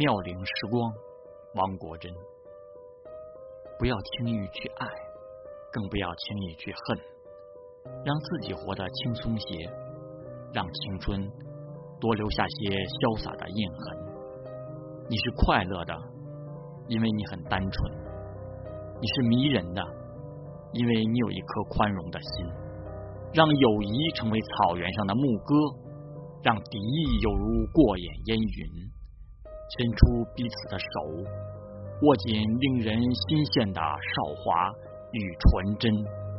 妙龄时光，王国珍。不要轻易去爱，更不要轻易去恨，让自己活得轻松些，让青春多留下些潇洒的印痕。你是快乐的，因为你很单纯；你是迷人的，因为你有一颗宽容的心。让友谊成为草原上的牧歌，让敌意犹如过眼烟云。伸出彼此的手，握紧令人心羡的韶华与纯真。